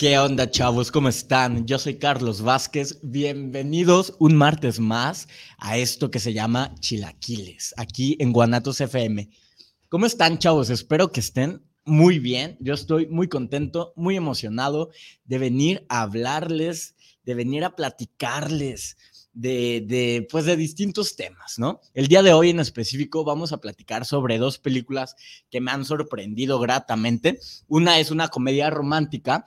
¿Qué onda, chavos? ¿Cómo están? Yo soy Carlos Vázquez. Bienvenidos un martes más a esto que se llama Chilaquiles, aquí en Guanatos FM. ¿Cómo están, chavos? Espero que estén muy bien. Yo estoy muy contento, muy emocionado de venir a hablarles, de venir a platicarles de, de, pues de distintos temas, ¿no? El día de hoy en específico vamos a platicar sobre dos películas que me han sorprendido gratamente. Una es una comedia romántica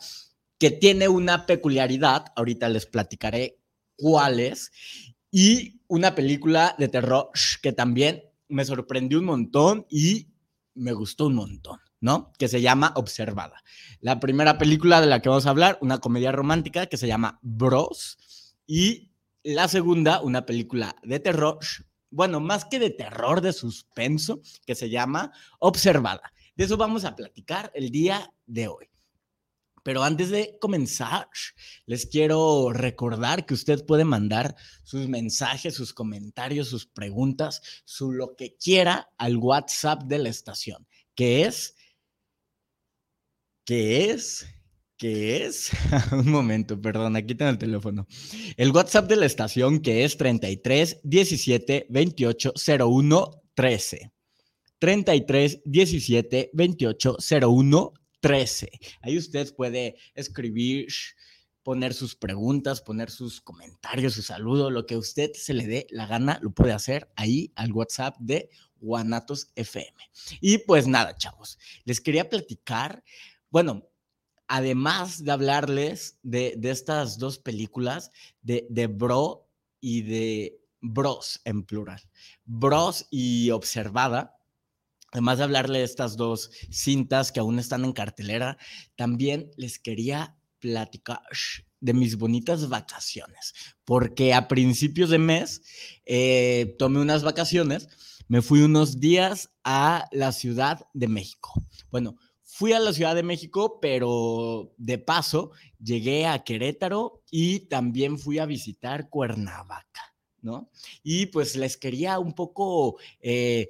que tiene una peculiaridad, ahorita les platicaré cuál es, y una película de terror que también me sorprendió un montón y me gustó un montón, ¿no? Que se llama Observada. La primera película de la que vamos a hablar, una comedia romántica que se llama Bros, y la segunda, una película de terror, bueno, más que de terror, de suspenso, que se llama Observada. De eso vamos a platicar el día de hoy. Pero antes de comenzar, les quiero recordar que usted puede mandar sus mensajes, sus comentarios, sus preguntas, su lo que quiera al WhatsApp de la estación, que es, que es, que es, un momento, perdón, aquí tengo el teléfono. El WhatsApp de la estación que es 33 17 28 01 13. 33 17 28 01 13. Ahí usted puede escribir, poner sus preguntas, poner sus comentarios, su saludo, lo que usted se le dé la gana, lo puede hacer ahí al WhatsApp de Guanatos FM. Y pues nada, chavos, les quería platicar, bueno, además de hablarles de, estas dos películas, de, de Bro y de Bros en plural, Bros y Observada, además de hablarle de estas dos cintas que aún están en cartelera, también les quería platicar de mis bonitas vacaciones, porque a principios de mes eh, tomé unas vacaciones, me fui unos días a la Ciudad de México. Bueno, fui a la Ciudad de México, pero de paso llegué a Querétaro y también fui a visitar Cuernavaca, ¿no? Y pues les quería un poco... Eh,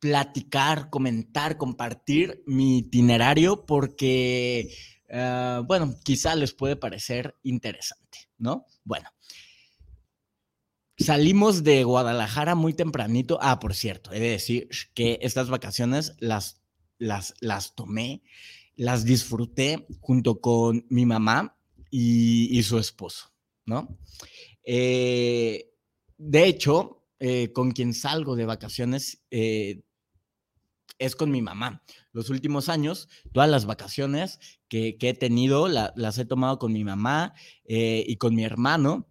platicar, comentar, compartir mi itinerario porque, ah, bueno, quizá les puede parecer interesante, ¿no? Bueno. Salimos de Guadalajara muy tempranito. Ah, por cierto, he de decir que estas vacaciones las, las, las tomé, las disfruté junto con mi mamá y, su esposo, ¿no? Eh, de hecho, eh, con quien salgo de vacaciones eh, es con mi mamá. Los últimos años, todas las vacaciones que, he tenido las he tomado con mi mamá eh, y con mi hermano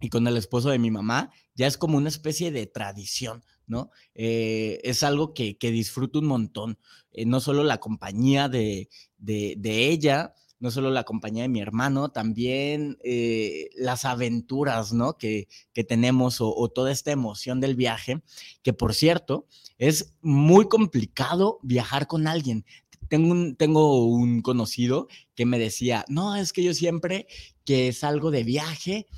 y con el esposo de mi mamá. Ya es como una especie de tradición, ¿no? Eh, es algo que, disfruto un montón. Eh, no solo la compañía de, de ella, no solo la compañía de mi hermano, también eh, las aventuras, ¿no? Que, tenemos o, toda esta emoción del viaje, que por cierto, es muy complicado viajar con alguien. Tengo un, tengo un conocido que me decía, no, es que yo siempre que salgo de viaje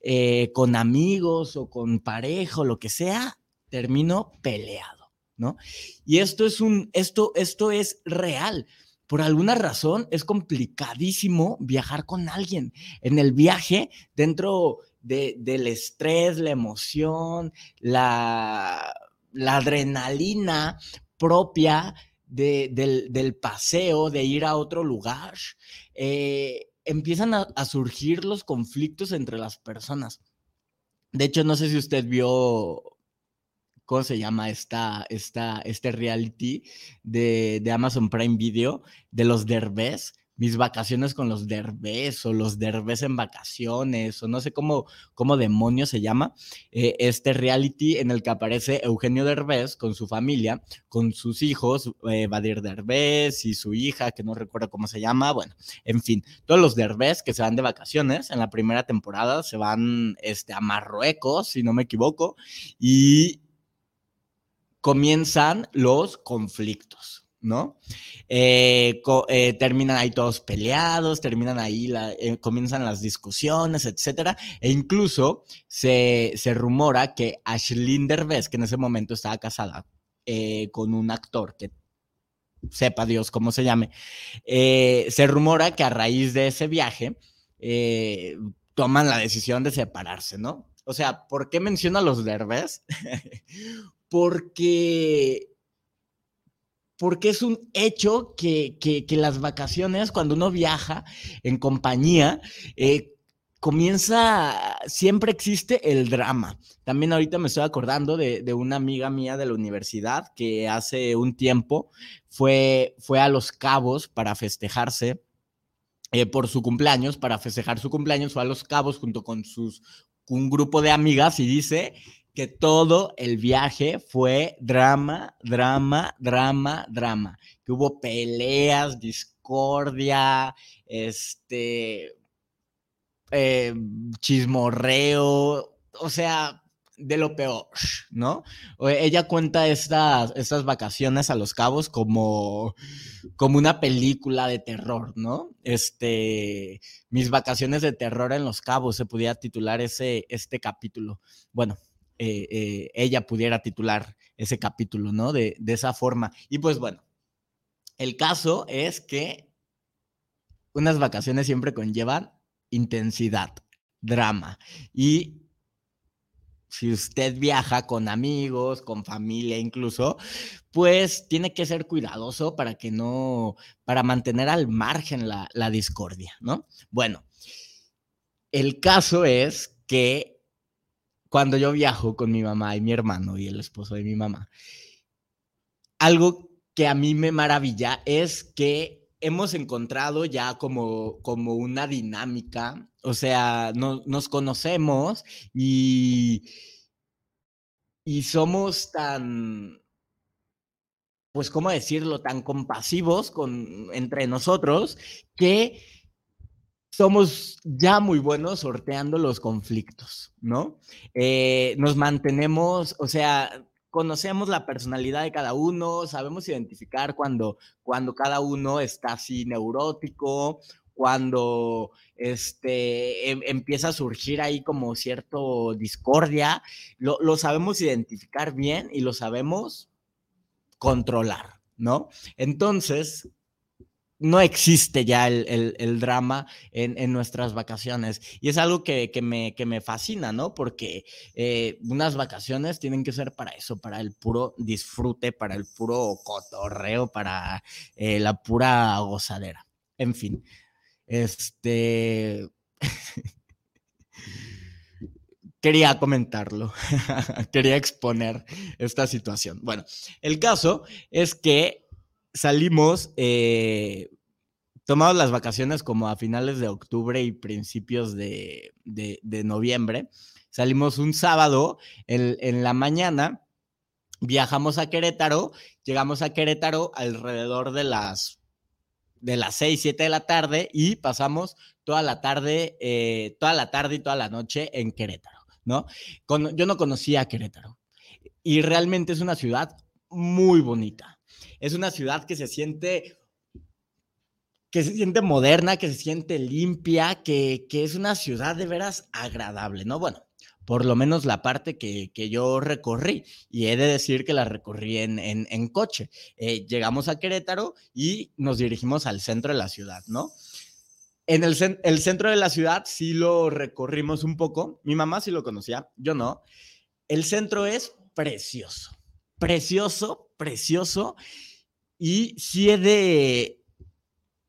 eh, con amigos o con pareja o lo que sea, termino peleado, ¿no? Y esto es un, esto, esto es real por alguna razón es complicadísimo viajar con alguien. En el viaje, dentro del estrés, la emoción, la, adrenalina propia del, paseo, de ir a otro lugar, eh, empiezan a surgir los conflictos entre las personas. De hecho, no sé si usted vio ¿cómo se llama esta, esta, este reality de, Amazon Prime Video de los Derbez? mis vacaciones con los derbés o los derbés en vacaciones o no sé cómo, cómo demonios se llama, eh, este reality en el que aparece Eugenio Derbez con su familia, con sus hijos, eh, Badir Derbez y su hija, que no recuerdo cómo se llama, bueno, en fin, todos los derbés que se van de vacaciones en la primera temporada se van este, a Marruecos, si no me equivoco, y comienzan los conflictos. ¿no? Eh, eh, terminan ahí todos peleados, terminan ahí, eh, comienzan las discusiones, etcétera, e incluso se, rumora que Ashlyn Derbez, que en ese momento estaba casada con un actor que sepa Dios cómo se llame, se rumora que a raíz de ese viaje toman la decisión de separarse, ¿no? O sea, ¿por qué menciono a los Derbez? Porque porque es un hecho que, las vacaciones, cuando uno viaja en compañía, eh, comienza, siempre existe el drama. También ahorita me estoy acordando de, una amiga mía de la universidad que hace un tiempo fue, fue a Los Cabos para festejarse eh, por su cumpleaños, para festejar su cumpleaños, fue a Los Cabos junto con sus, un grupo de amigas y dice que todo el viaje fue drama, drama, drama, drama. Que hubo peleas, discordia, este, eh, chismorreo, o sea, de lo peor, ¿no? Ella cuenta estas, estas vacaciones a Los Cabos como, como una película de terror, ¿no? Este, mis vacaciones de terror en Los Cabos, se podía titular ese, este capítulo. Bueno, eh, eh, ella pudiera titular ese capítulo, ¿no? De, esa forma. Y pues bueno, el caso es que unas vacaciones siempre conllevan intensidad, drama. Y si usted viaja con amigos, con familia incluso, pues tiene que ser cuidadoso para que no, para mantener al margen la discordia, ¿no? Bueno, el caso es que cuando yo viajo con mi mamá y mi hermano y el esposo de mi mamá, algo que a mí me maravilla es que hemos encontrado ya como, como una dinámica, o sea, no, nos conocemos y, y somos tan, pues, ¿cómo decirlo?, tan compasivos con, entre nosotros que somos ya muy buenos sorteando los conflictos, ¿no? Eh, nos mantenemos, o sea, conocemos la personalidad de cada uno, sabemos identificar cuando, cuando cada uno está así neurótico, cuando este, em, empieza a surgir ahí como cierto discordia, lo, lo sabemos identificar bien y lo sabemos controlar, ¿no? Entonces, no existe ya el, drama en, nuestras vacaciones. Y es algo que, me, me, fascina, ¿no? Porque eh, unas vacaciones tienen que ser para eso, para el puro disfrute, para el puro cotorreo, para eh, la pura gozadera. En fin, este... quería comentarlo, quería exponer esta situación. Bueno, el caso es que salimos, eh, tomamos las vacaciones como a finales de octubre y principios de, noviembre. Salimos un sábado en, la mañana, viajamos a Querétaro, llegamos a Querétaro alrededor de las de las 6, 7 de la tarde y pasamos toda la tarde, eh, toda la tarde y toda la noche en Querétaro, ¿no? yo no conocía Querétaro y realmente es una ciudad muy bonita es una ciudad que se siente que se siente moderna, que se siente limpia, que, es una ciudad de veras agradable, ¿no? Bueno, por lo menos la parte que, yo recorrí, y he de decir que la recorrí en, coche. Eh, llegamos a Querétaro y nos dirigimos al centro de la ciudad, ¿no? En el, el, centro de la ciudad sí lo recorrimos un poco, mi mamá sí lo conocía, yo no. El centro es precioso, precioso, precioso. Y si es de,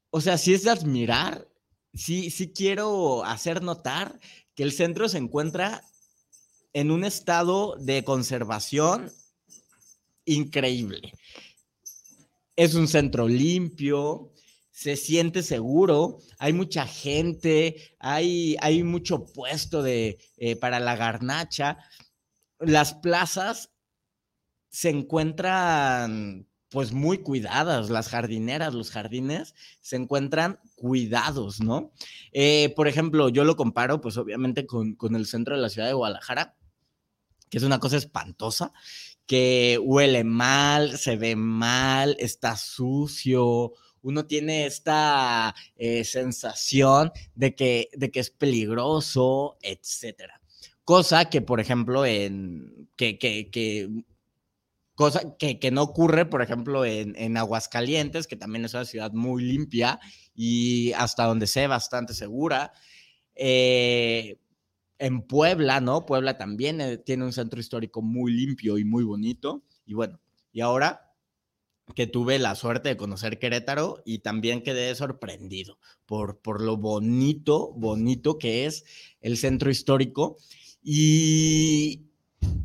o sea, si es de admirar, sí, sí quiero hacer notar que el centro se encuentra en un estado de conservación increíble. Es un centro limpio, se siente seguro, hay mucha gente, hay, hay mucho puesto de, eh, para la garnacha. Las plazas se encuentran pues muy cuidadas, las jardineras, los jardines se encuentran cuidados, ¿no? Eh, por ejemplo, yo lo comparo pues obviamente con, con el centro de la ciudad de Guadalajara, que es una cosa espantosa, que huele mal, se ve mal, está sucio, uno tiene esta eh, sensación de que, de que es peligroso, etcétera. Cosa que, por ejemplo, en que, que, que cosa que, que, no ocurre, por ejemplo, en, en, Aguascalientes, que también es una ciudad muy limpia y hasta donde sé bastante segura. Eh, en Puebla, ¿no? Puebla también eh, tiene un centro histórico muy limpio y muy bonito. Y bueno, y ahora que tuve la suerte de conocer Querétaro y también quedé sorprendido por, por lo bonito, bonito que es el centro histórico. Y,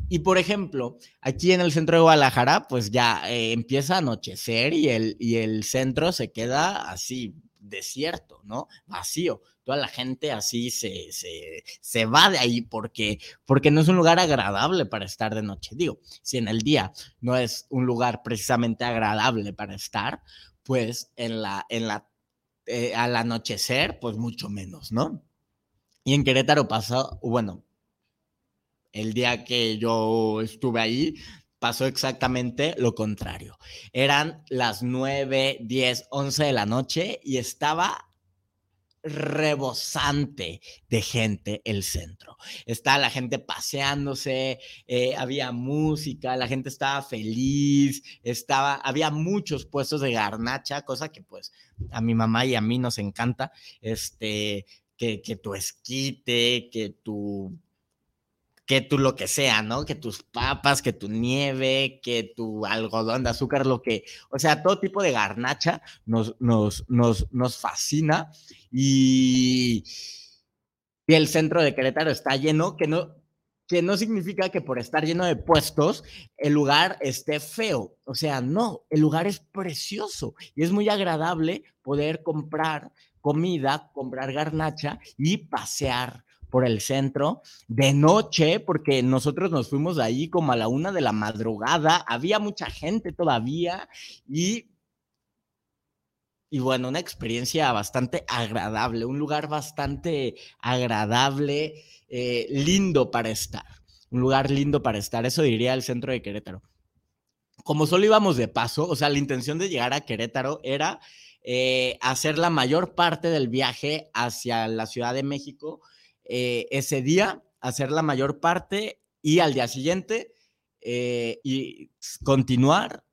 y por ejemplo, aquí en el centro de Guadalajara, pues ya eh, empieza a anochecer y el, y el centro se queda así desierto, ¿no? Vacío toda la gente así se, se, va de ahí porque, porque no es un lugar agradable para estar de noche. Digo, si en el día no es un lugar precisamente agradable para estar, pues en la, en la, eh, al anochecer, pues mucho menos, ¿no? Y en Querétaro pasó, bueno, el día que yo estuve ahí, pasó exactamente lo contrario. Eran las 9, 10, 11 de la noche y estaba rebosante de gente el centro. Está la gente paseándose, eh, había música, la gente estaba feliz, estaba, había muchos puestos de garnacha, cosa que pues a mi mamá y a mí nos encanta, este, que, que tu esquite, que tu que tú lo que sea, ¿no? Que tus papas, que tu nieve, que tu algodón de azúcar, lo que, o sea, todo tipo de garnacha nos, nos, nos, nos fascina y, y el centro de Querétaro está lleno, que no, que no significa que por estar lleno de puestos el lugar esté feo. O sea, no, el lugar es precioso y es muy agradable poder comprar comida, comprar garnacha y pasear por el centro de noche, porque nosotros nos fuimos de ahí como a la una de la madrugada, había mucha gente todavía y, y bueno, una experiencia bastante agradable, un lugar bastante agradable, eh, lindo para estar, un lugar lindo para estar, eso diría el centro de Querétaro. Como solo íbamos de paso, o sea, la intención de llegar a Querétaro era eh, hacer la mayor parte del viaje hacia la Ciudad de México eh, ese día, hacer la mayor parte y al día siguiente eh, y continuar.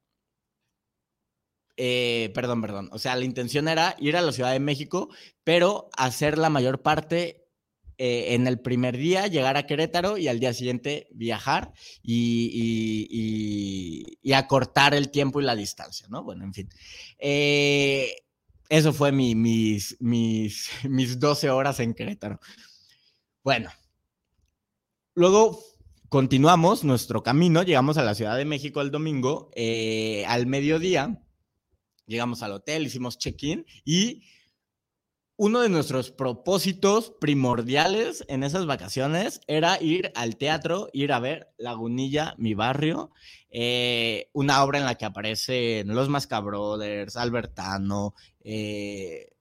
Eh, perdón, perdón. O sea, la intención era ir a la Ciudad de México, pero hacer la mayor parte en el primer día, llegar a Querétaro y al día siguiente viajar y, y, acortar el tiempo y la distancia, ¿no? Bueno, en fin. eso fue mi, mis, mis, mis 12 horas en Querétaro. Bueno, luego continuamos nuestro camino, llegamos a la Ciudad de México el domingo, eh, al mediodía, llegamos al hotel, hicimos check-in y uno de nuestros propósitos primordiales en esas vacaciones era ir al teatro, ir a ver Lagunilla, mi barrio, eh, una obra en la que aparecen los Mascabrothers, Albertano, eh,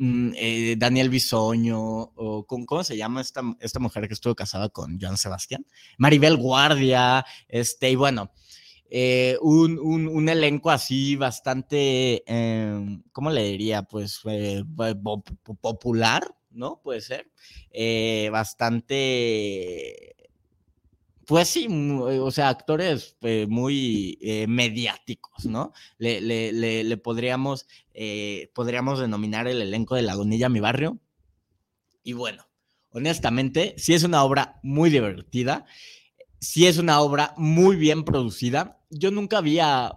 eh, Daniel Bisoño, o ¿cómo se llama esta, esta mujer que estuvo casada con Joan Sebastián? Maribel Guardia, este, y bueno, eh, un, un, elenco así bastante, em, ¿cómo le diría? Pues eh, popular, ¿no? Puede ser. bastante pues sí, o sea, actores eh, muy eh, mediáticos, ¿no? Le, le, le, podríamos, eh, podríamos denominar el elenco de Lagunilla Mi Barrio. Y bueno, honestamente, sí es una obra muy divertida, sí es una obra muy bien producida. Yo nunca había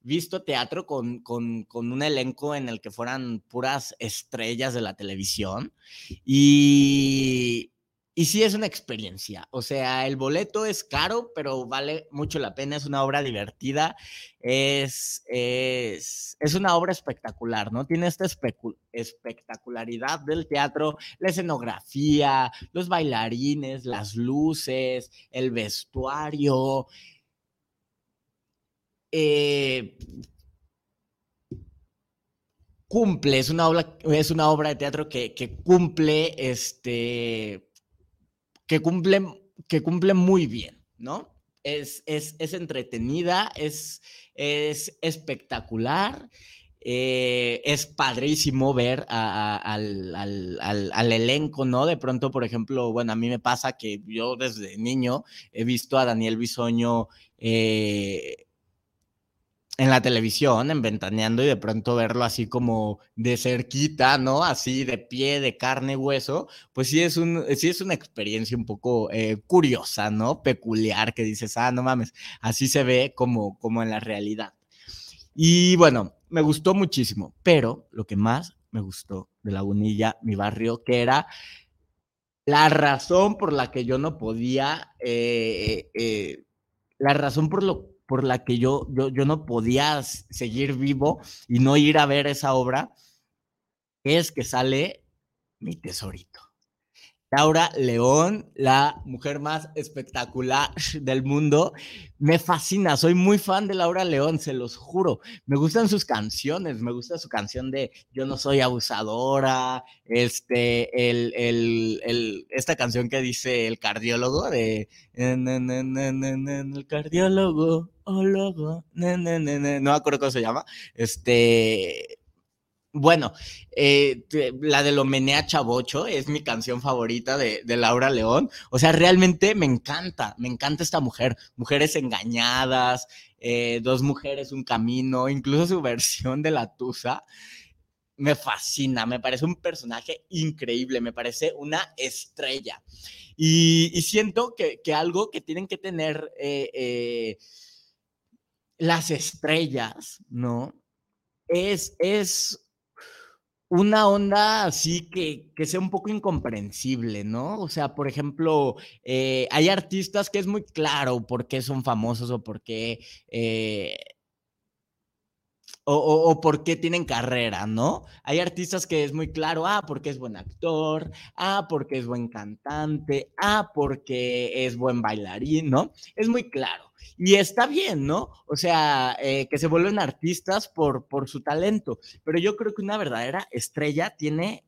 visto teatro con, con, con, un elenco en el que fueran puras estrellas de la televisión. Y, y sí es una experiencia, o sea, el boleto es caro, pero vale mucho la pena, es una obra divertida, es, es, es una obra espectacular, ¿no? Tiene esta espectacularidad del teatro, la escenografía, los bailarines, las luces, el vestuario. Eh, cumple, es una obra, es una obra de teatro que, cumple, este, que cumple, que cumple muy bien, ¿no? Es, es, entretenida, es, es espectacular. Eh, es padrísimo ver al, elenco, ¿no? De pronto, por ejemplo, bueno, a mí me pasa que yo desde niño he visto a Daniel Bisoño eh, en la televisión, en Ventaneando, y de pronto verlo así como de cerquita, ¿no? Así de pie, de carne, hueso, pues sí es, un, sí es una experiencia un poco eh, curiosa, ¿no? Peculiar, que dices, ah, no mames, así se ve como, como en la realidad. Y bueno, me gustó muchísimo, pero lo que más me gustó de Lagunilla, mi barrio, que era la razón por la que yo no podía, eh, eh, la razón por lo por la que yo, yo, yo no podía seguir vivo y no ir a ver esa obra, es que sale mi tesorito. Laura León, la mujer más espectacular del mundo. Me fascina, soy muy fan de Laura León, se los juro. Me gustan sus canciones, me gusta su canción de Yo no soy abusadora, este, el, esta canción que dice el cardiólogo de el cardiólogo, o logo, no me acuerdo cómo se llama. Este, bueno, eh, la de lo menea chavocho es mi canción favorita de, Laura León. O sea, realmente me encanta, me encanta esta mujer. Mujeres engañadas, eh, dos mujeres, un camino, incluso su versión de la Tusa. Me fascina, me parece un personaje increíble, me parece una estrella. Y, siento que, algo que tienen que tener eh, las estrellas, ¿no? Es, es una onda así que, que, sea un poco incomprensible, ¿no? O sea, por ejemplo, eh, hay artistas que es muy claro por qué son famosos o por qué... Eh, o, por qué tienen carrera, ¿no? Hay artistas que es muy claro, ah, porque es buen actor, ah, porque es buen cantante, ah, porque es buen bailarín, ¿no? Es muy claro. Y está bien, ¿no? O sea, eh, que se vuelven artistas por, por su talento. Pero yo creo que una verdadera estrella tiene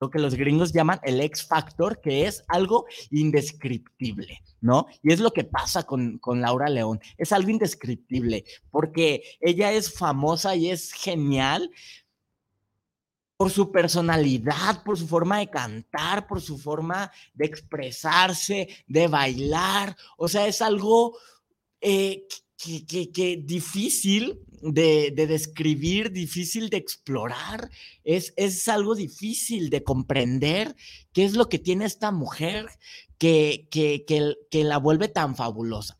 lo que los gringos llaman el X Factor, que es algo indescriptible, ¿no? Y es lo que pasa con, con, Laura León, es algo indescriptible, porque ella es famosa y es genial por su personalidad, por su forma de cantar, por su forma de expresarse, de bailar, o sea, es algo eh, que, difícil de, describir, difícil de explorar, es, es algo difícil de comprender qué es lo que tiene esta mujer que, que, la vuelve tan fabulosa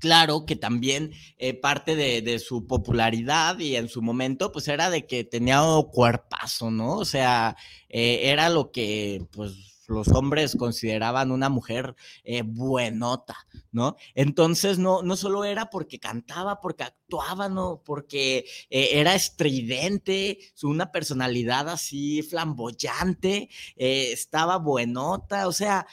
claro que también eh, parte de, su popularidad y en su momento, pues era de que tenía un cuerpazo, ¿no? O sea, eh, era lo que, pues, los hombres consideraban una mujer eh, buenota, ¿no? Entonces no, no solo era porque cantaba, porque actuaba, ¿no? Porque eh, era estridente, una personalidad así flamboyante, eh, estaba buenota, o sea,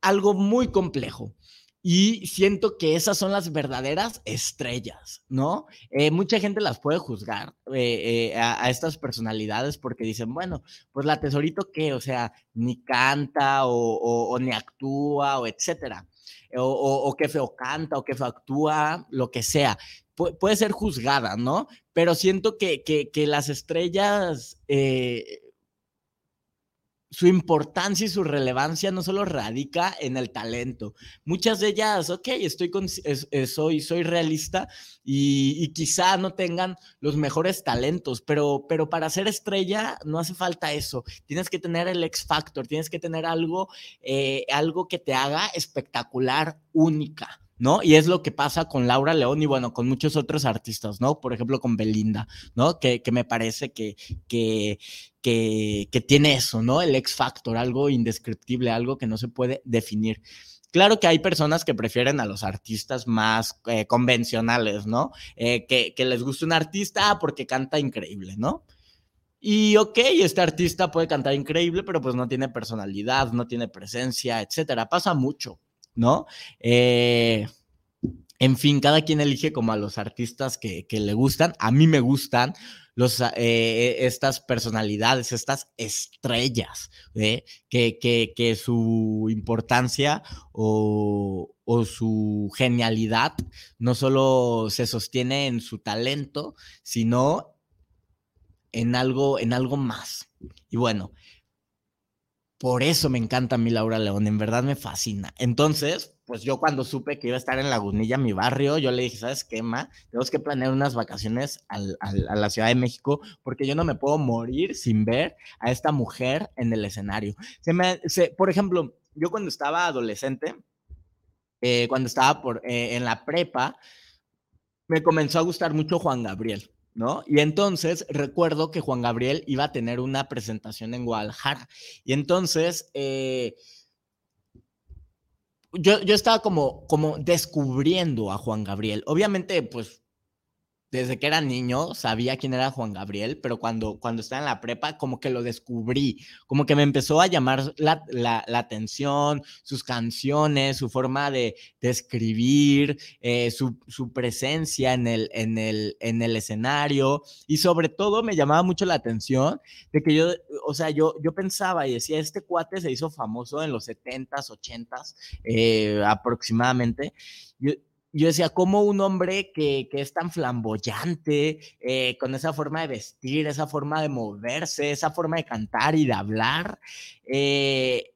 algo muy complejo. Y siento que esas son las verdaderas estrellas, ¿no? Eh, mucha gente las puede juzgar eh, eh, a, estas personalidades porque dicen, bueno, pues la tesorito qué, o sea, ni canta o, ni actúa o etcétera, o, o, qué feo canta o qué feo actúa, lo que sea. puede ser juzgada, ¿no? Pero siento que, que, que las estrellas su importancia y su relevancia no solo radica en el talento. Muchas de ellas, ok, estoy con, soy, soy realista y, quizá no tengan los mejores talentos, pero, pero para ser estrella no hace falta eso. Tienes que tener el X Factor, tienes que tener algo, eh, algo que te haga espectacular, única. ¿No? Y es lo que pasa con Laura León y bueno, con muchos otros artistas, ¿no? Por ejemplo, con Belinda, ¿no? Que, me parece que, que, que, tiene eso, ¿no? El X Factor, algo indescriptible, algo que no se puede definir. Claro que hay personas que prefieren a los artistas más eh, convencionales, ¿no? Eh, que, que, les gusta un artista porque canta increíble, ¿no? Y ok, este artista puede cantar increíble, pero pues no tiene personalidad, no tiene presencia, etcétera. Pasa mucho, ¿no? Eh, en fin, cada quien elige como a los artistas que, le gustan. A mí me gustan los, eh, estas personalidades, estas estrellas, ¿eh? que, que, que, su importancia o, o, su genialidad no solo se sostiene en su talento, sino en algo, en algo más. Y bueno, por eso me encanta a mí Laura León, en verdad me fascina. Entonces, pues yo cuando supe que iba a estar en Lagunilla, mi barrio, yo le dije, ¿sabes qué, Ma? Tenemos que planear unas vacaciones a la Ciudad de México porque yo no me puedo morir sin ver a esta mujer en el escenario. Se me, se, por ejemplo, yo cuando estaba adolescente, eh, cuando estaba por, eh, en la prepa, me comenzó a gustar mucho Juan Gabriel. ¿No? Y entonces recuerdo que Juan Gabriel iba a tener una presentación en Guadalajara. Y entonces eh, yo, yo, estaba como, como descubriendo a Juan Gabriel. Obviamente, pues desde que era niño sabía quién era Juan Gabriel, pero cuando, cuando estaba en la prepa, como que lo descubrí, como que me empezó a llamar la, la, atención, sus canciones, su forma de, escribir, eh, su, su, presencia en el, en, el, en el escenario, y sobre todo me llamaba mucho la atención de que yo, o sea, yo, yo pensaba y decía, este cuate se hizo famoso en los 70s, 80s eh, aproximadamente. Yo decía, ¿cómo un hombre que, que es tan flamboyante, eh, con esa forma de vestir, esa forma de moverse, esa forma de cantar y de hablar, eh,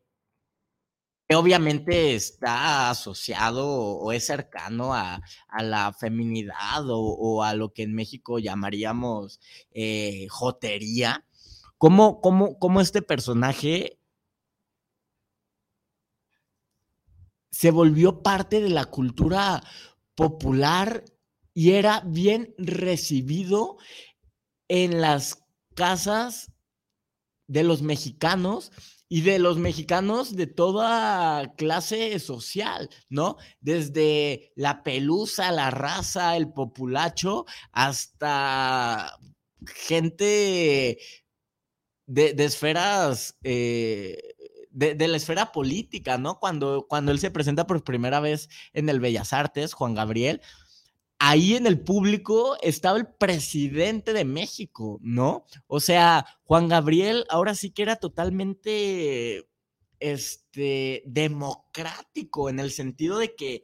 obviamente está asociado o, es cercano a, a la feminidad o, o, a lo que en México llamaríamos eh, jotería, ¿cómo, cómo, cómo este personaje se volvió parte de la cultura popular y era bien recibido en las casas de los mexicanos y de los mexicanos de toda clase social, ¿no? Desde la pelusa, la raza, el populacho, hasta gente de, esferas eh, de, la esfera política, ¿no? Cuando, cuando él se presenta por primera vez en el Bellas Artes, Juan Gabriel, ahí en el público estaba el presidente de México, ¿no? O sea, Juan Gabriel ahora sí que era totalmente este democrático en el sentido de que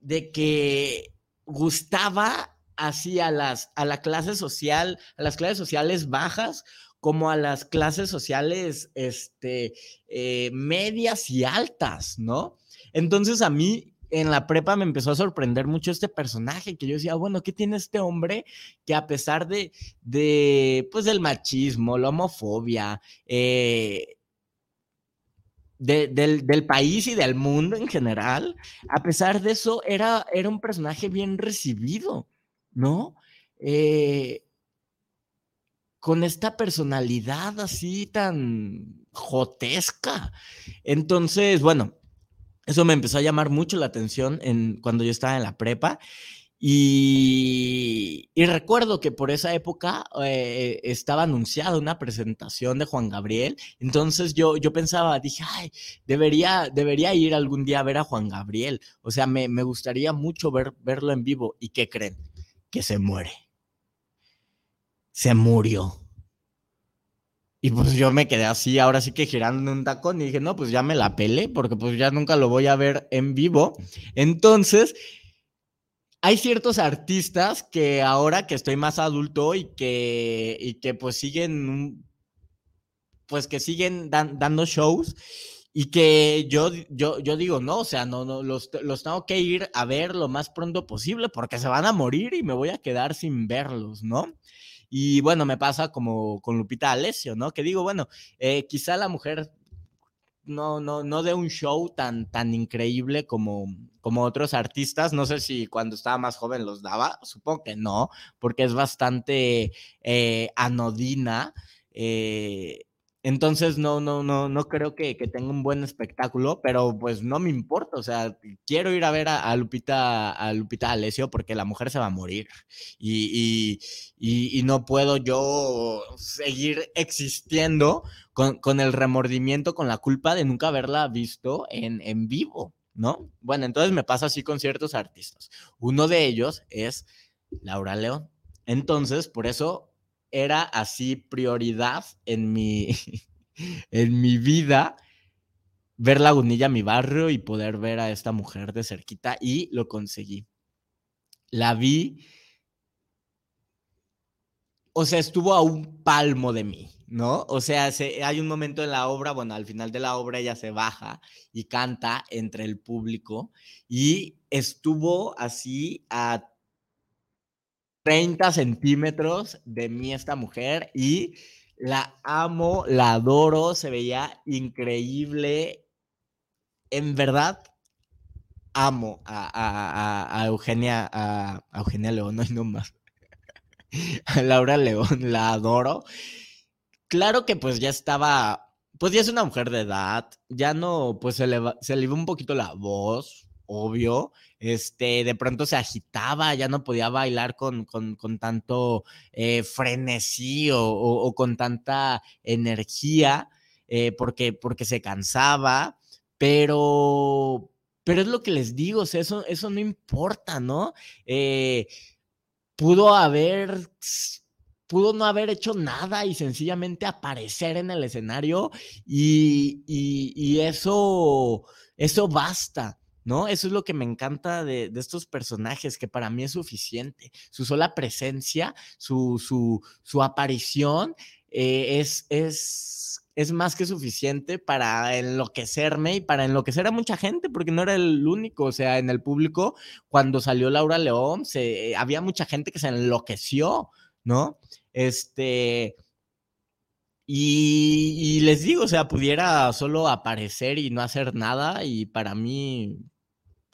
de que gustaba así a las a la clase social, a las clases sociales bajas como a las clases sociales este, eh, medias y altas, ¿no? Entonces a mí en la prepa me empezó a sorprender mucho este personaje, que yo decía, bueno, ¿qué tiene este hombre que a pesar de, de pues, del machismo, la homofobia, eh, de, del, del, país y del mundo en general, a pesar de eso, era, era un personaje bien recibido, ¿no? Eh, con esta personalidad así tan jotesca. Entonces, bueno, eso me empezó a llamar mucho la atención en, cuando yo estaba en la prepa. Y, y recuerdo que por esa época eh, estaba anunciada una presentación de Juan Gabriel. Entonces yo, yo pensaba, dije, ay, debería, debería ir algún día a ver a Juan Gabriel. O sea, me, me gustaría mucho ver, verlo en vivo. ¿Y qué creen? Que se muere se murió. Y pues yo me quedé así, ahora sí que girando un tacón y dije, no, pues ya me la pelé porque pues ya nunca lo voy a ver en vivo. Entonces, hay ciertos artistas que ahora que estoy más adulto y que, y que pues siguen, pues que siguen dan, dando shows y que yo, yo, yo digo, no, o sea, no, no, los, los tengo que ir a ver lo más pronto posible porque se van a morir y me voy a quedar sin verlos, ¿no? Y bueno, me pasa como con Lupita Alessio, ¿no? Que digo, bueno, eh, quizá la mujer no, no, no de un show tan, tan increíble como, como otros artistas. No sé si cuando estaba más joven los daba, supongo que no, porque es bastante eh, anodina. Eh, entonces no, no, no, no creo que, tenga un buen espectáculo, pero pues no me importa. O sea, quiero ir a ver a, Lupita, a Lupita Alessio porque la mujer se va a morir. Y, no puedo yo seguir existiendo con, el remordimiento, con la culpa de nunca haberla visto en, en vivo, ¿no? Bueno, entonces me pasa así con ciertos artistas. Uno de ellos es Laura León. Entonces, por eso era así prioridad en mi, en mi vida ver Lagunilla, mi barrio, y poder ver a esta mujer de cerquita, y lo conseguí. La vi, o sea, estuvo a un palmo de mí, ¿no? O sea, hay un momento en la obra, bueno, al final de la obra ella se baja y canta entre el público, y estuvo así a 30 centímetros de mí esta mujer y la amo, la adoro, se veía increíble. En verdad, amo a, Eugenia, a, Eugenia León, no hay nomás. A Laura León, la adoro. Claro que pues ya estaba, pues ya es una mujer de edad, ya no, pues se le, se le iba un poquito la voz, obvio, este, de pronto se agitaba, ya no podía bailar con, tanto eh, frenesí o, con tanta energía, eh, porque, porque se cansaba, pero, pero es lo que les digo, eso, eso no importa, ¿no? Eh, pudo haber pudo no haber hecho nada y sencillamente aparecer en el escenario y, y eso, eso basta. ¿No? Eso es lo que me encanta de, estos personajes, que para mí es suficiente. Su sola presencia, su, su, aparición eh, es, es, es, más que suficiente para enloquecerme y para enloquecer a mucha gente, porque no era el único, o sea, en el público, cuando salió Laura León, se, había mucha gente que se enloqueció, ¿no? Este... Y, y, les digo, o sea, pudiera solo aparecer y no hacer nada y para mí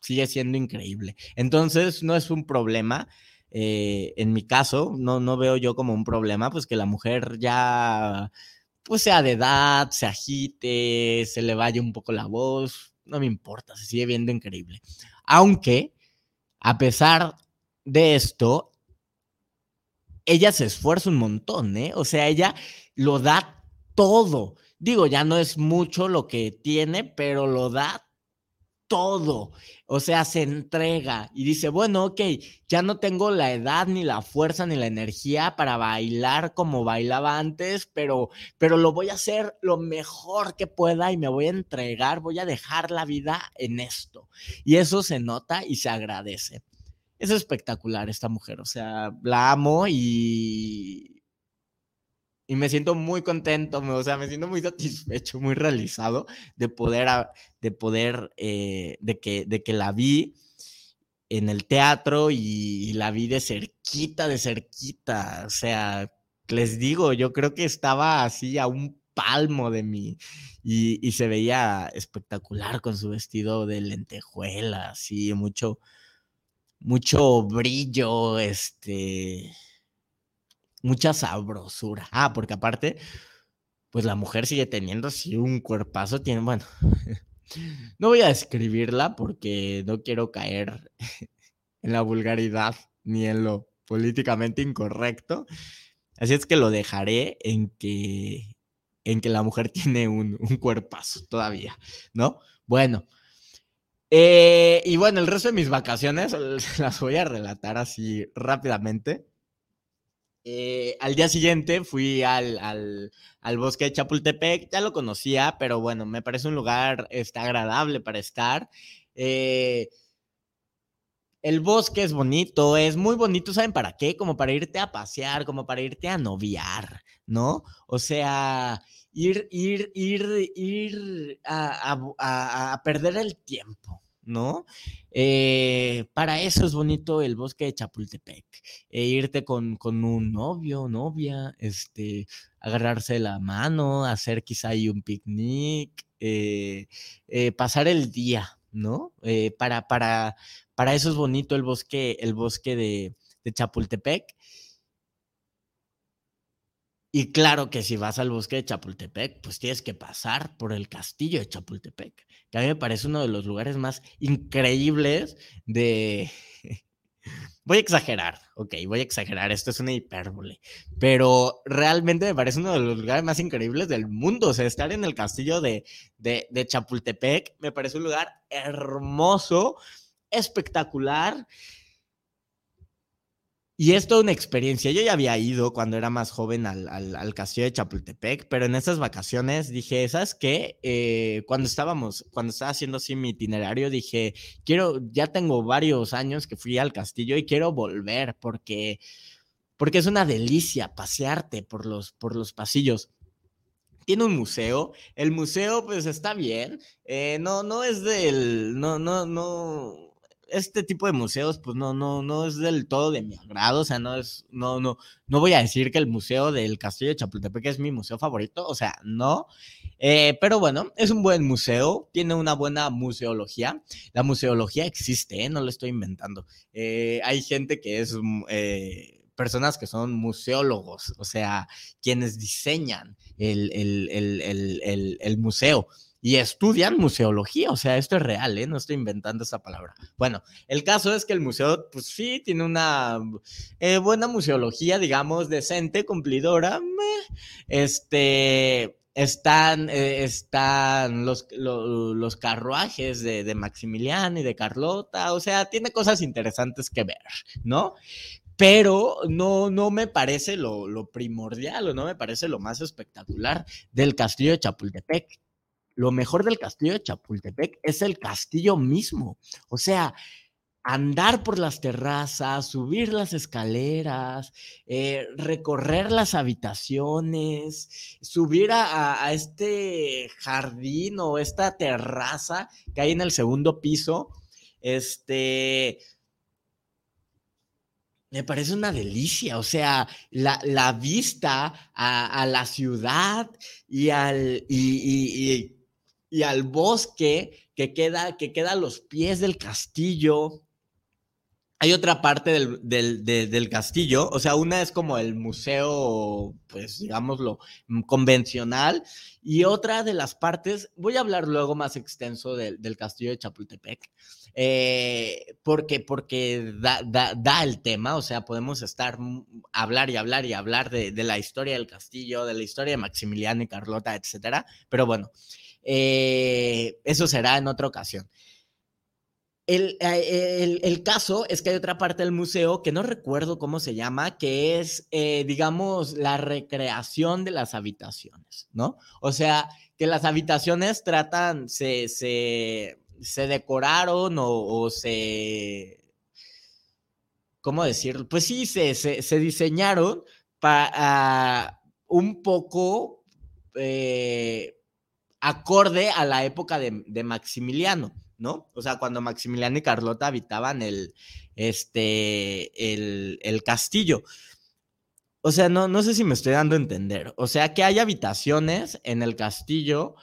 sigue siendo increíble. Entonces, no es un problema. Eh, en mi caso, no, no veo yo como un problema, pues que la mujer ya, pues sea de edad, se agite, se le vaya un poco la voz, no me importa, se sigue viendo increíble. Aunque, a pesar de esto, ella se esfuerza un montón, ¿eh? O sea, ella lo da todo. Digo, ya no es mucho lo que tiene, pero lo da todo. O sea, se entrega y dice, bueno, ok, ya no tengo la edad, ni la fuerza, ni la energía para bailar como bailaba antes, pero, pero lo voy a hacer lo mejor que pueda y me voy a entregar, voy a dejar la vida en esto. Y eso se nota y se agradece. Es espectacular esta mujer, o sea, la amo y, y me siento muy contento, o sea, me siento muy satisfecho, muy realizado de poder, de poder, eh, de, que, de que la vi en el teatro y, la vi de cerquita, de cerquita, o sea, les digo, yo creo que estaba así a un palmo de mí y, y se veía espectacular con su vestido de lentejuela, así, mucho, mucho brillo, este mucha sabrosura. Ah, porque aparte, pues la mujer sigue teniendo así un cuerpazo, tiene, bueno, no voy a describirla porque no quiero caer en la vulgaridad ni en lo políticamente incorrecto. Así es que lo dejaré en que, en que la mujer tiene un, cuerpazo todavía, ¿no? Bueno. Eh, y bueno, el resto de mis vacaciones las voy a relatar así rápidamente. Eh, al día siguiente fui al, bosque de Chapultepec, ya lo conocía, pero bueno, me parece un lugar está agradable para estar. Eh, el bosque es bonito, es muy bonito, ¿saben para qué? Como para irte a pasear, como para irte a noviar, ¿no? O sea, ir, ir, ir, ir a perder el tiempo, ¿no? Eh, para eso es bonito el bosque de Chapultepec, e irte con, con, un novio, novia, este, agarrarse la mano, hacer quizá ahí un picnic, eh, eh, pasar el día, ¿no? para, para, para eso es bonito el bosque, el bosque de, de Chapultepec. Y claro que si vas al bosque de Chapultepec, pues tienes que pasar por el castillo de Chapultepec, que a mí me parece uno de los lugares más increíbles de... Voy a exagerar, ok, voy a exagerar, esto es una hipérbole, pero realmente me parece uno de los lugares más increíbles del mundo, o sea, estar en el castillo de, de, de Chapultepec me parece un lugar hermoso, espectacular, y es toda una experiencia. Yo ya había ido cuando era más joven al, castillo de Chapultepec, pero en esas vacaciones dije, ¿sabes qué? Eh, cuando estábamos, cuando estaba haciendo así mi itinerario, dije, quiero, ya tengo varios años que fui al castillo y quiero volver porque, porque es una delicia pasearte por los, por los pasillos tiene un museo. El museo, pues está bien. Eh, no, no es del. No, no, no este tipo de museos, pues no, no, no es del todo de mi agrado, o sea, no es, no, no, no voy a decir que el museo del Castillo de Chapultepec es mi museo favorito, o sea, no, eh, pero bueno, es un buen museo, tiene una buena museología, la museología existe, ¿eh? no lo estoy inventando, eh, hay gente que es... Mm, personas que son museólogos, o sea, quienes diseñan el, el, el museo y estudian museología, o sea, esto es real, ¿eh? No estoy inventando esa palabra. Bueno, el caso es que el museo, pues sí, tiene una eh, buena museología, digamos, decente, cumplidora. Este, están, eh, están los, los, carruajes de, de Maximiliano y de Carlota, o sea, tiene cosas interesantes que ver, ¿no? pero no, no me parece lo, lo, primordial o no me parece lo más espectacular del castillo de Chapultepec lo mejor del castillo de Chapultepec es el castillo mismo. O sea, andar por las terrazas, subir las escaleras, eh, recorrer las habitaciones, subir a, este jardín o esta terraza que hay en el segundo piso. Este, me parece una delicia, o sea, la, vista a, la ciudad y al, y al bosque que queda, que queda a los pies del castillo. Hay otra parte del, castillo, o sea, una es como el museo, pues digámoslo, mm, convencional, y otra de las partes, voy a hablar luego más extenso del, castillo de Chapultepec, eh, porque, porque da, el tema, o sea, podemos estar, mm, hablar y hablar y hablar de, de la historia del castillo, de la historia de Maximiliano y Carlota, etcétera, pero bueno, eh, eso será en otra ocasión. Eh, el, caso es que hay otra parte del museo que no recuerdo cómo se llama, que es, eh, digamos, la recreación de las habitaciones, ¿no? O sea, que las habitaciones tratan, se, se, decoraron o, se... ¿Cómo decirlo? Pues sí, se, se, diseñaron para un poco acorde a la época de, Maximiliano, ¿no? O sea, cuando Maximiliano y Carlota habitaban el, este, el, castillo. O sea, no, no sé si me estoy dando a entender. O sea, que hay habitaciones en el castillo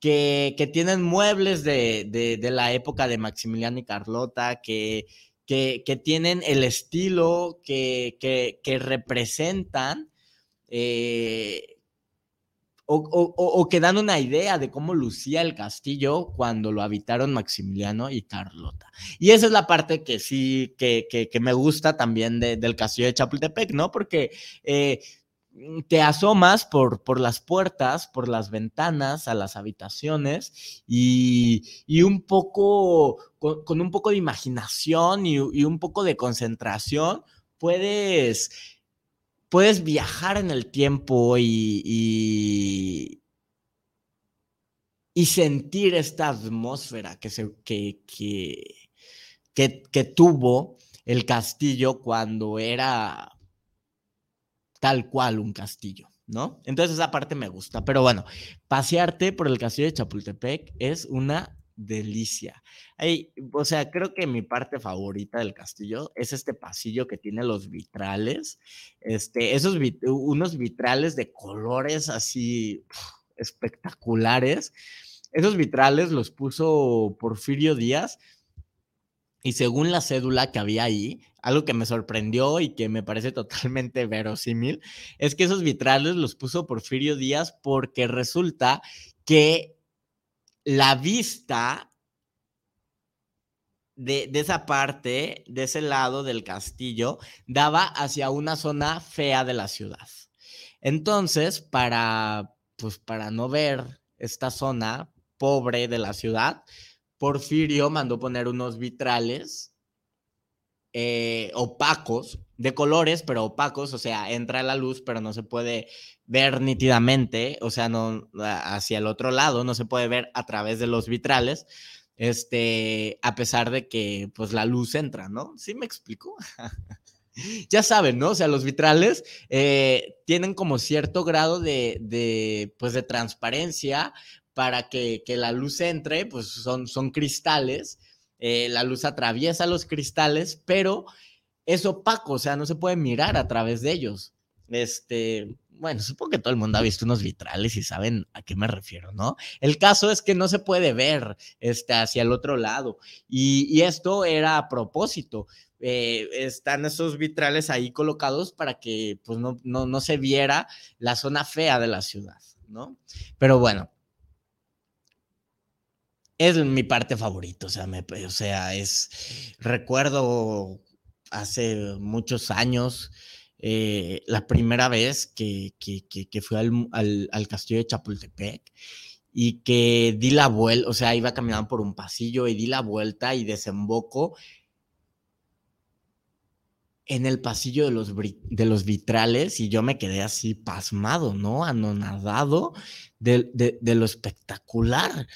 que, tienen muebles de, la época de Maximiliano y Carlota, que, que, tienen el estilo que, que representan eh, o, que dan una idea de cómo lucía el castillo cuando lo habitaron Maximiliano y Carlota. Y esa es la parte que sí, que, que, me gusta también del castillo de Chapultepec, ¿no? Porque eh, te asomas por, por las puertas, por las ventanas a las habitaciones y, y un poco, con, un poco de imaginación y un poco de concentración, puedes puedes viajar en el tiempo y, y, sentir esta atmósfera que, se, que, que, tuvo el castillo cuando era tal cual un castillo, ¿no? Entonces esa parte me gusta, pero bueno, pasearte por el castillo de Chapultepec es una delicia. o sea, creo que mi parte favorita del castillo es este pasillo que tiene los vitrales, este, esos unos vitrales de colores así espectaculares. Esos vitrales los puso Porfirio Díaz Y según la cédula que había ahí, algo que me sorprendió y que me parece totalmente verosímil, es que esos vitrales los puso Porfirio Díaz porque resulta que la vista de, esa parte, de ese lado del castillo, daba hacia una zona fea de la ciudad. Entonces, para, pues, para no ver esta zona pobre de la ciudad, Porfirio mandó poner unos vitrales eh, opacos, de colores, pero opacos, o sea, entra la luz, pero no se puede ver nítidamente, o sea, no hacia el otro lado, no se puede ver a través de los vitrales, este, a pesar de que, pues, la luz entra, ¿no? ¿Sí me explico? ya saben, ¿no? O sea, los vitrales eh, tienen como cierto grado de, de, pues, de transparencia para que, que, la luz entre, pues son, son cristales, eh, la luz atraviesa los cristales, pero es opaco, o sea, no se puede mirar a través de ellos. Este, bueno, supongo que todo el mundo ha visto unos vitrales y saben a qué me refiero, ¿no? El caso es que no se puede ver este, hacia el otro lado y, esto era a propósito. Eh, están esos vitrales ahí colocados para que pues no, no, no se viera la zona fea de la ciudad, ¿no? Pero bueno, es mi parte favorita, o sea, me, o sea, es, recuerdo hace muchos años, eh, la primera vez que, que, que, fui al, al, castillo de Chapultepec y que di la vuelta, o sea, iba caminando por un pasillo y di la vuelta y desemboco en el pasillo de los, de los vitrales y yo me quedé así pasmado, ¿no? Anonadado de, de, de lo espectacular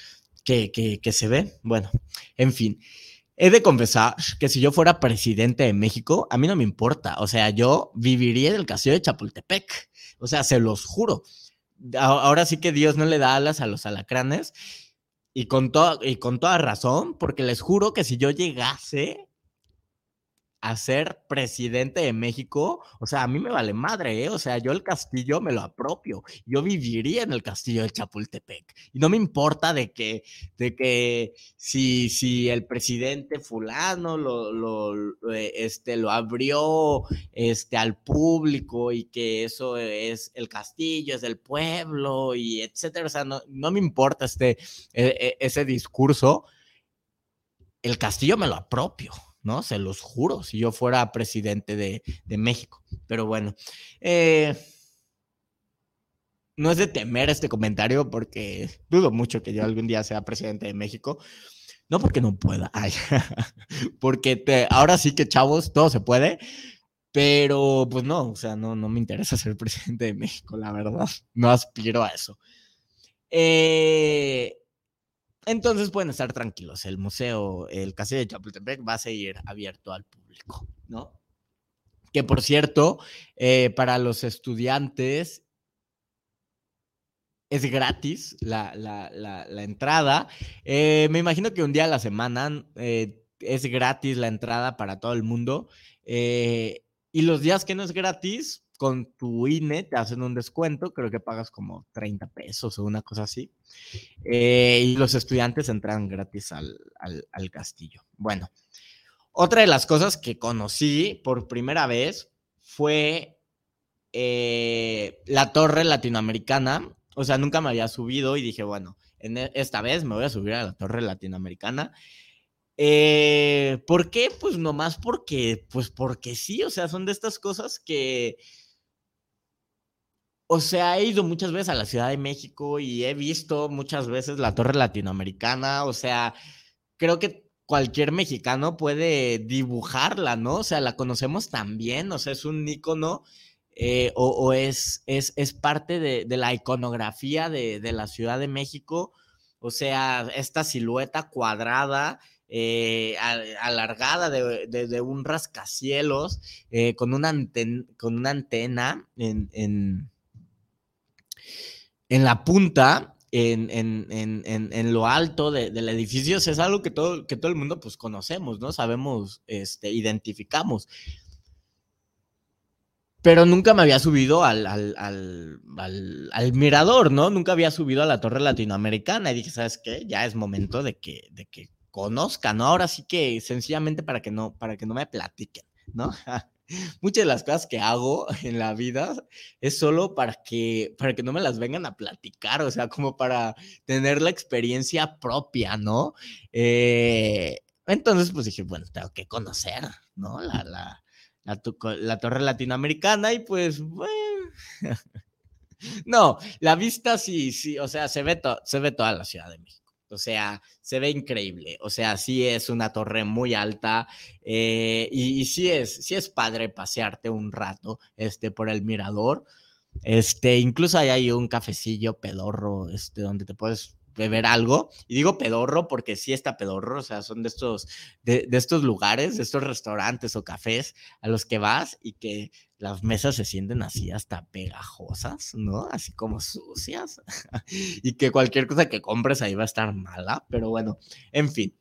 que, se ve. Bueno, en fin. He de confesar que si yo fuera presidente de México, a mí no me importa. O sea, yo viviría en el castillo de Chapultepec. O sea, se los juro. Ahora sí que Dios no le da alas a los alacranes. Y con, y con toda razón, porque les juro que si yo llegase a ser presidente de México, o sea, a mí me vale madre, ¿eh? O sea, yo el castillo me lo apropio. Yo viviría en el castillo de Chapultepec. Y no me importa de que, de que si, si el presidente fulano lo, lo, eh, este, lo abrió este, al público y que eso es el castillo, es del pueblo y etcétera. O sea, no, no me importa este, e, e, ese discurso. El castillo me lo apropio. ¿No? Se los juro, si yo fuera presidente de, México. Pero bueno, eh, no es de temer este comentario porque dudo mucho que yo algún día sea presidente de México. No porque no pueda, porque ahora sí que chavos, todo se puede, pero pues no, o sea, no, no me interesa ser presidente de México, la verdad, no aspiro a eso. Eh, entonces pueden estar tranquilos, el museo, el castillo de Chapultepec va a seguir abierto al público, ¿no? Que por cierto, eh, para los estudiantes es gratis la, entrada. Eh, me imagino que un día a la semana eh, es gratis la entrada para todo el mundo. y los días que no es gratis, con tu INE te hacen un descuento, creo que pagas como 30 pesos o una cosa así. Eh, y los estudiantes entran gratis al, castillo. Bueno, otra de las cosas que conocí por primera vez fue eh, la torre latinoamericana. O sea, nunca me había subido y dije, bueno, en e, esta vez me voy a subir a la torre latinoamericana. Eh, ¿Por qué? Pues nomás porque, pues porque sí, o sea, son de estas cosas que, o sea, he ido muchas veces a la Ciudad de México y he visto muchas veces la Torre Latinoamericana. O sea, creo que cualquier mexicano puede dibujarla, ¿no? O sea, la conocemos también, o sea, es un icono eh, o, es, es, es, parte de, la iconografía de, la Ciudad de México. O sea, esta silueta cuadrada, eh, alargada de, un rascacielos, eh, con, una con una antena en en la punta, en, en, lo alto del edificio, es algo que todo, que todo el mundo pues conocemos, ¿no? Sabemos, este, identificamos. Pero nunca me había subido al, al, mirador, ¿no? Nunca había subido a la torre latinoamericana y dije, ¿sabes qué? Ya es momento de que, de que conozcan, ¿no? Ahora sí que sencillamente para que no, para que no me platiquen, ¿no? Muchas de las cosas que hago en la vida es solo para que, para que no me las vengan a platicar, o sea, como para tener la experiencia propia, ¿no? Eh, entonces, pues dije, bueno, tengo que conocer, ¿no? La, la, la, torre latinoamericana y pues, bueno. no, la vista sí, sí, o sea, se ve, se ve toda la Ciudad de México. O sea, se ve increíble. O sea, sí es una torre muy alta eh, y, sí es, sí es padre pasearte un rato este, por el mirador. Este, incluso hay ahí un cafecillo pedorro, este, donde te puedes beber algo. Y digo pedorro porque sí está pedorro, o sea, son de estos, de, de estos lugares, de estos restaurantes o cafés a los que vas y que las mesas se sienten así hasta pegajosas, ¿no? Así como sucias. y que cualquier cosa que compres ahí va a estar mala, pero bueno, en fin.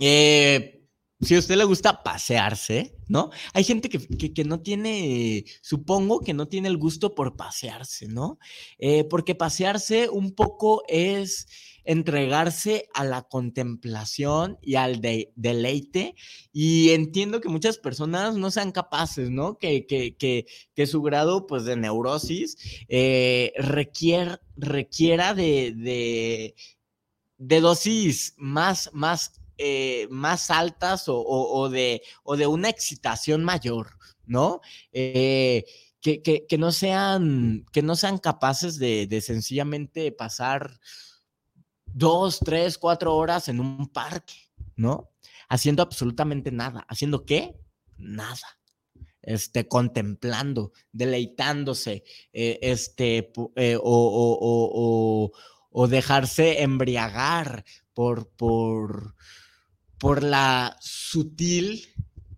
Eh, si a usted le gusta pasearse, ¿no? Hay gente que, no tiene, supongo que no tiene el gusto por pasearse, ¿no? Eh, porque pasearse un poco es entregarse a la contemplación y al deleite. Y entiendo que muchas personas no sean capaces, ¿no? Que, que, su grado pues, de neurosis eh, requiera de, de, dosis más, más, eh, más altas o, de, o de una excitación mayor, ¿no? Eh, que, no sean, que no sean capaces de, de sencillamente pasar dos, tres, cuatro horas en un parque, ¿no? Haciendo absolutamente nada. ¿Haciendo qué? Nada. Este, contemplando, deleitándose, eh, este, eh, o, o, dejarse embriagar por, por, por la sutil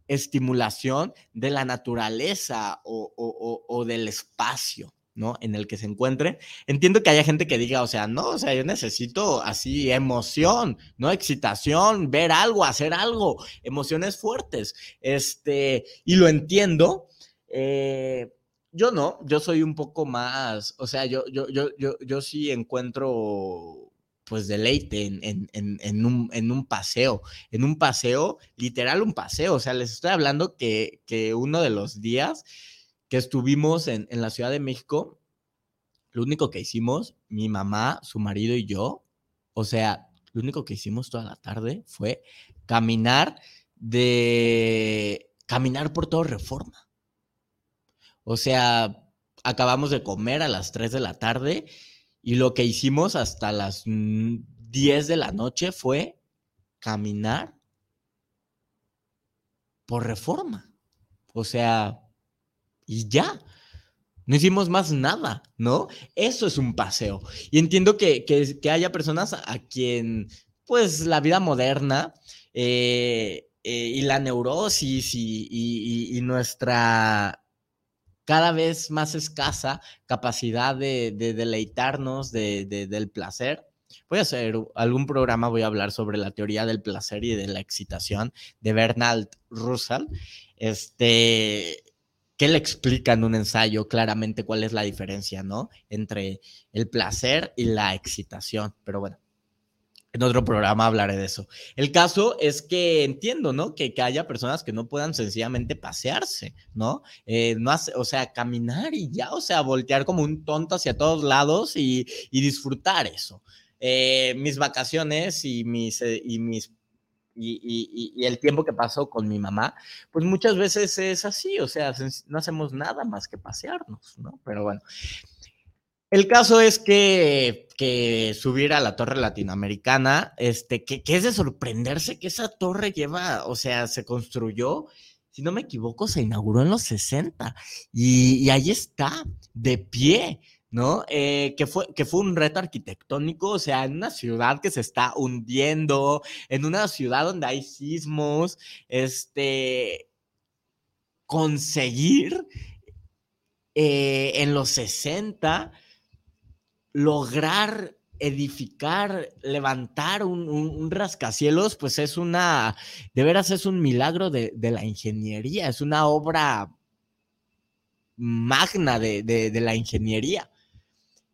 estimulación de la naturaleza o del espacio. ¿no? En el que se encuentre. Entiendo que haya gente que diga, o sea, no, o sea, yo necesito así emoción, ¿no? Excitación, ver algo, hacer algo, emociones fuertes. Este, y lo entiendo. Eh, yo no, yo soy un poco más, o sea, yo, yo, yo, yo, yo sí encuentro pues deleite en, en, en, un, en, un, paseo, en un paseo, literal un paseo, o sea, les estoy hablando que, que uno de los días que estuvimos en, la Ciudad de México, lo único que hicimos, mi mamá, su marido y yo, o sea, lo único que hicimos toda la tarde fue caminar de caminar por toda reforma. O sea, acabamos de comer a las 3 de la tarde y lo que hicimos hasta las 10 de la noche fue caminar por reforma. O sea, y ya. No hicimos más nada, ¿no? Eso es un paseo. Y entiendo que, haya personas a quien, pues, la vida moderna eh, eh, y la neurosis y, nuestra cada vez más escasa capacidad de, deleitarnos del placer. Voy a hacer algún programa, voy a hablar sobre la teoría del placer y de la excitación de Bernard Russell. Este, que le explica en un ensayo claramente cuál es la diferencia, ¿no? Entre el placer y la excitación. Pero bueno, en otro programa hablaré de eso. El caso es que entiendo, ¿no? Que, que haya personas que no puedan sencillamente pasearse, ¿no? Eh, no hace, o sea, caminar y ya, o sea, voltear como un tonto hacia todos lados y, disfrutar eso. Eh, mis vacaciones y mis, eh, y mis y, el tiempo que paso con mi mamá, pues muchas veces es así, o sea, no hacemos nada más que pasearnos, ¿no? Pero bueno, el caso es que, que subir a la torre latinoamericana, este, que, es de sorprenderse que esa torre lleva, o sea, se construyó, si no me equivoco, se inauguró en los 60 y, y ahí está, de pie. ¿no? Eh, que, fue, que fue un reto arquitectónico, o sea, en una ciudad que se está hundiendo, en una ciudad donde hay sismos, este, conseguir eh, en los 60 lograr edificar, levantar un, rascacielos, pues es una, de veras es un milagro de, de la ingeniería, es una obra magna de, de, la ingeniería.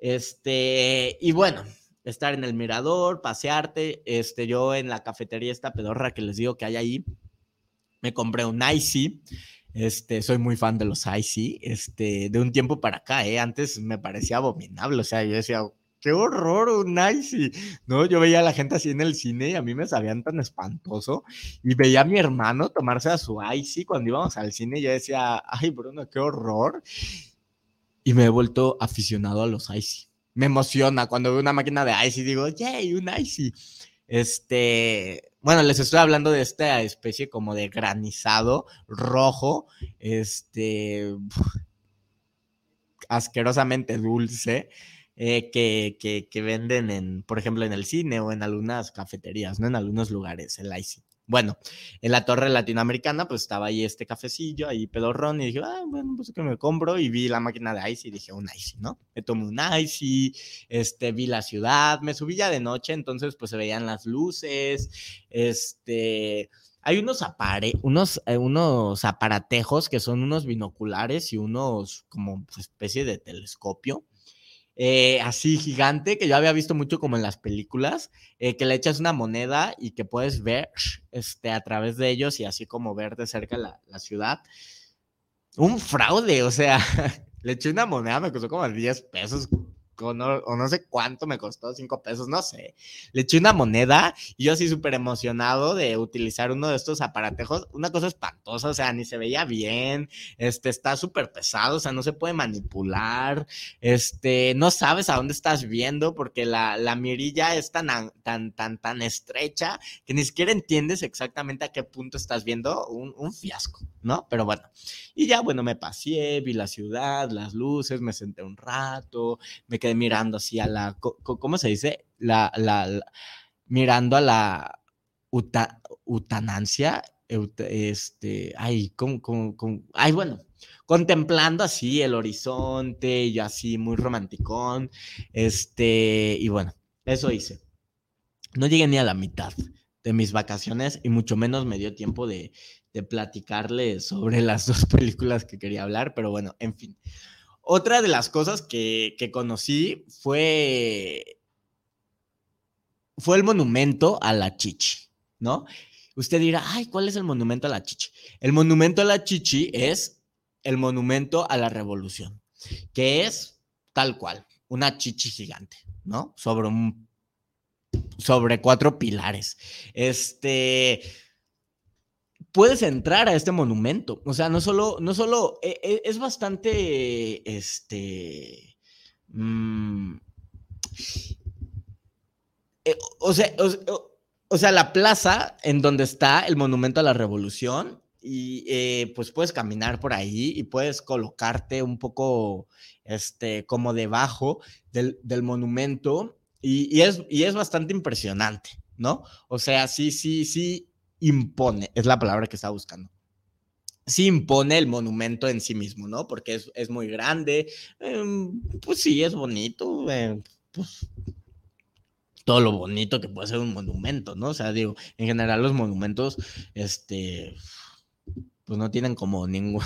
Este, y bueno, estar en el mirador, pasearte. Este, yo en la cafetería esta pedorra que les digo que hay ahí, me compré un Icy. Este, soy muy fan de los Icy. Este, de un tiempo para acá, ¿eh? Antes me parecía abominable. O sea, yo decía, qué horror un Icy. No, yo veía a la gente así en el cine y a mí me sabían tan espantoso. Y veía a mi hermano tomarse a su Icy cuando íbamos al cine y yo decía, ay, Bruno, qué horror. Y me he vuelto aficionado a los Icy me emociona cuando veo una máquina de Icy, digo, yay, un Icy. Este, bueno, les estoy hablando de esta especie como de granizado rojo, este, asquerosamente dulce, eh, que, que, que, venden en, por ejemplo, en el cine o en algunas cafeterías, ¿no? En algunos lugares, el Icy. Bueno, en la torre latinoamericana, pues estaba ahí este cafecillo, ahí pedorrón, y dije, ah, bueno, pues que me compro, y vi la máquina de Icy, y dije, un Icy, ¿no? Me tomé un Icy, este, vi la ciudad, me subí ya de noche, entonces, pues se veían las luces, este, hay unos, apare unos, eh, unos aparatejos que son unos binoculares y unos como pues, especie de telescopio eh, así gigante que yo había visto mucho como en las películas, eh, que le echas una moneda y que puedes ver este, a través de ellos y así como ver de cerca la, la ciudad. Un fraude, o sea, le eché una moneda, me costó como 10 pesos o no, sé cuánto me costó, cinco pesos, no sé. Le eché una moneda y yo así súper emocionado de utilizar uno de estos aparatejos. Una cosa espantosa, o sea, ni se veía bien, este, está súper pesado, o sea, no se puede manipular, este, no sabes a dónde estás viendo porque la, la mirilla es tan, tan, tan, tan estrecha que ni siquiera entiendes exactamente a qué punto estás viendo un, un fiasco, ¿no? Pero bueno, y ya, bueno, me paseé, vi la ciudad, las luces, me senté un rato, me quedé mirando así a la, ¿cómo se dice? La, la, mirando a la utanancia, este, ay, ¿cómo, cómo, ay, bueno, contemplando así el horizonte y así muy romanticón, este, y bueno, eso hice. No llegué ni a la mitad de mis vacaciones y mucho menos me dio tiempo de, de platicarle sobre las dos películas que quería hablar, pero bueno, en fin. Otra de las cosas que, conocí fue, fue el monumento a la chichi, ¿no? Usted dirá, ay, ¿cuál es el monumento a la chichi? El monumento a la chichi es el monumento a la revolución, que es tal cual, una chichi gigante, ¿no? Sobre un, sobre cuatro pilares. Este, puedes entrar a este monumento. O sea, no solo, no solo, e, e, es bastante, este, mm, eh, o, sea, o, sea, la plaza en donde está el monumento a la revolución y eh, pues puedes caminar por ahí y puedes colocarte un poco, este, como debajo del, monumento y, es, y es bastante impresionante, ¿no? O sea, sí, sí, sí, impone, es la palabra que estaba buscando. Sí impone el monumento en sí mismo, ¿no? Porque es, muy grande, em, pues sí, es bonito, em, pues todo lo bonito que puede ser un monumento, ¿no? O sea, digo, en general los monumentos, este, pues no tienen como ningún,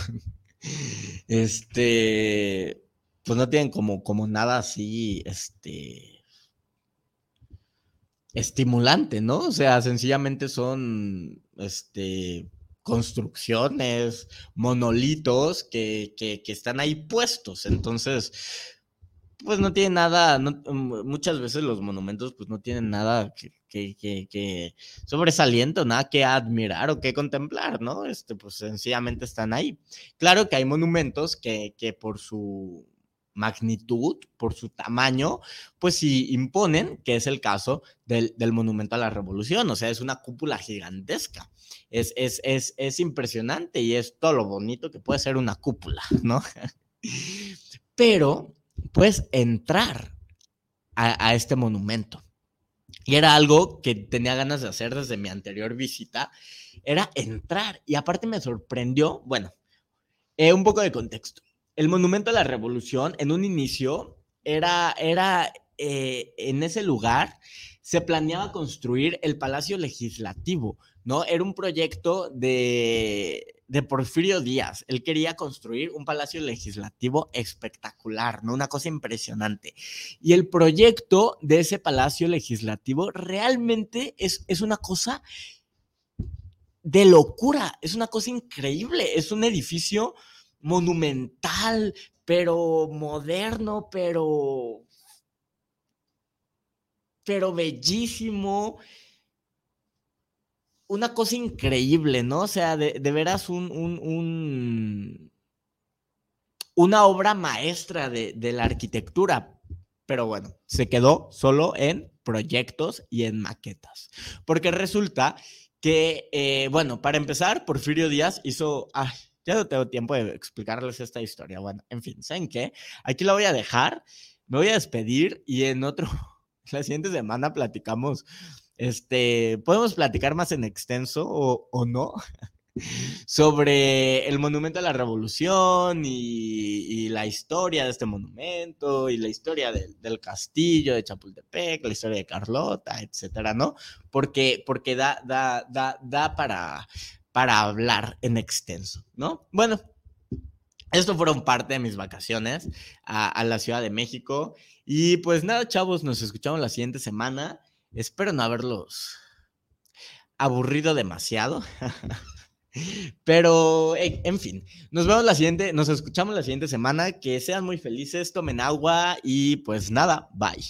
este, pues no tienen como, como nada así, este, estimulante, ¿no? O sea, sencillamente son este, construcciones, monolitos que, que, están ahí puestos. Entonces, pues no tiene nada, muchas veces los monumentos pues no tienen nada que, que, que, sobresaliente, nada que admirar o que contemplar, ¿no? Este, pues sencillamente están ahí. Claro que hay monumentos que, que por su magnitud, por su tamaño, pues sí imponen, que es el caso del, Monumento a la Revolución, o sea, es una cúpula gigantesca, es, es, es, es impresionante y es todo lo bonito que puede ser una cúpula, ¿no? Pero puedes entrar a, a este monumento. Y era algo que tenía ganas de hacer desde mi anterior visita, era entrar. Y aparte me sorprendió, bueno, eh, un poco de contexto el Monumento a la Revolución en un inicio era, era, eh, en ese lugar se planeaba construir el Palacio Legislativo, ¿no? Era un proyecto de, de Porfirio Díaz. Él quería construir un palacio legislativo espectacular, ¿no? Una cosa impresionante. Y el proyecto de ese palacio legislativo realmente es, es una cosa de locura, es una cosa increíble, es un edificio monumental, pero moderno, pero pero bellísimo una cosa increíble, ¿no? O sea, de, veras un, un, una obra maestra de, la arquitectura. Pero bueno, se quedó solo en proyectos y en maquetas. Porque resulta que, eh, bueno, para empezar, Porfirio Díaz hizo... ya no tengo tiempo de explicarles esta historia. Bueno, en fin, ¿saben qué? Aquí la voy a dejar, me voy a despedir y en otro, la siguiente semana platicamos este, podemos platicar más en extenso o, no sobre el monumento a la revolución y, la historia de este monumento y la historia del castillo de Chapultepec, la historia de Carlota, etcétera, ¿no? Porque, porque da, da, da, da para, para hablar en extenso, ¿no? Bueno, esto fueron parte de mis vacaciones a, la Ciudad de México. Y pues nada, chavos, nos escuchamos la siguiente semana. Espero no haberlos aburrido demasiado. Pero, en fin, nos vemos la siguiente, nos escuchamos la siguiente semana. Que sean muy felices, tomen agua y pues nada, bye.